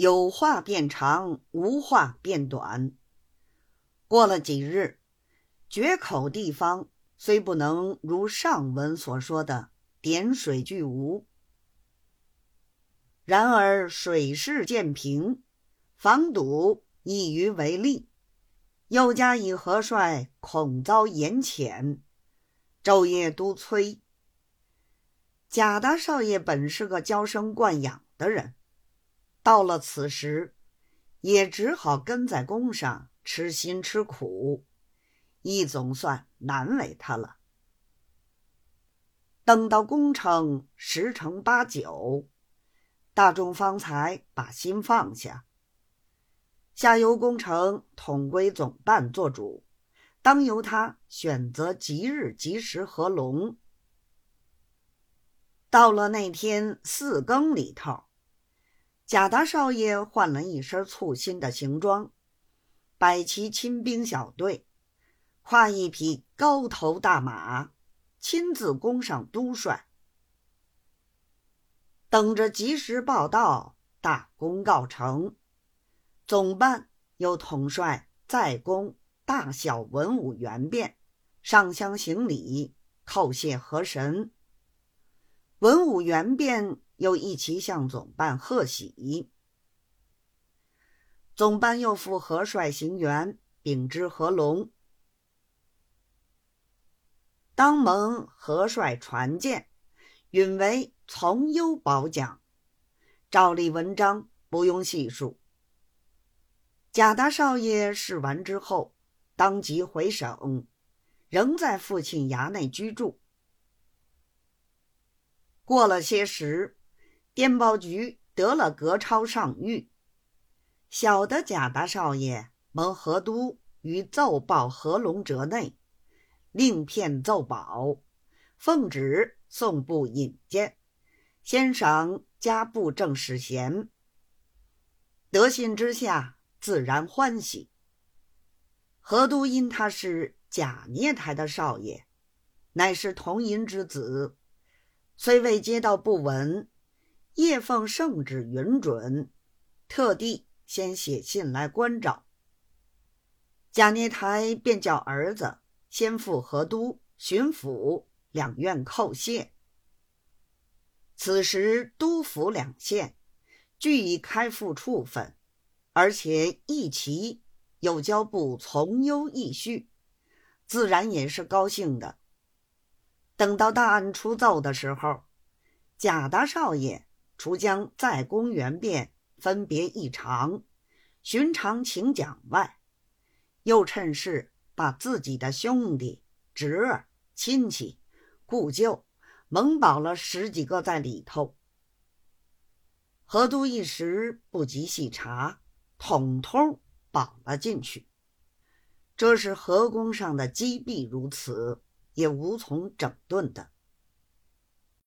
有话变长，无话变短。过了几日，决口地方虽不能如上文所说的点水俱无，然而水势渐平，防堵易于为利。又加以何帅恐遭严遣，昼夜督催。贾大少爷本是个娇生惯养的人，到了此时，也只好跟在宫上吃辛吃苦，亦总算难为他了。等到攻城十成八九，大众方才把心放下。下游工程统归总办做主，当由他选择吉日吉时合龙。到了那天四更里头，贾大少爷换了一身簇新的行装，摆齐亲兵小队，跨一匹高头大马，亲自攻上都帅，等着及时报到，大功告成。总办又统帅在宫大小文武员变，上香行礼，叩谢河神。文武员变又一齐向总办贺喜。总办又赴何帅行辕，禀知何龙。当蒙何帅传见，允为从优保奖，照例文章不用细数。贾大少爷试完之后，当即回省，仍在父亲衙内居住。过了些时，电报局得了格超上谕，晓得贾大少爷蒙河都于奏报合龙折内，令片奏保，奉旨送部引荐，先赏加布正使衔。得信之下。自然欢喜。何都因他是贾聂台的少爷，乃是同音之子，虽未接到布文，夜奉圣旨允准，特地先写信来关照。贾聂台便叫儿子先赴河都巡抚两院叩谢。此时都府两县俱已开赴处分。而且义旗有交部从优议序，自然也是高兴的。等到大案出奏的时候，贾大少爷除将在宫园变分别异常、寻常请讲外，又趁势把自己的兄弟、侄儿、亲戚、故旧蒙保了十几个在里头。河都一时不及细查。统统绑了进去，这是河宫上的积弊如此，也无从整顿的。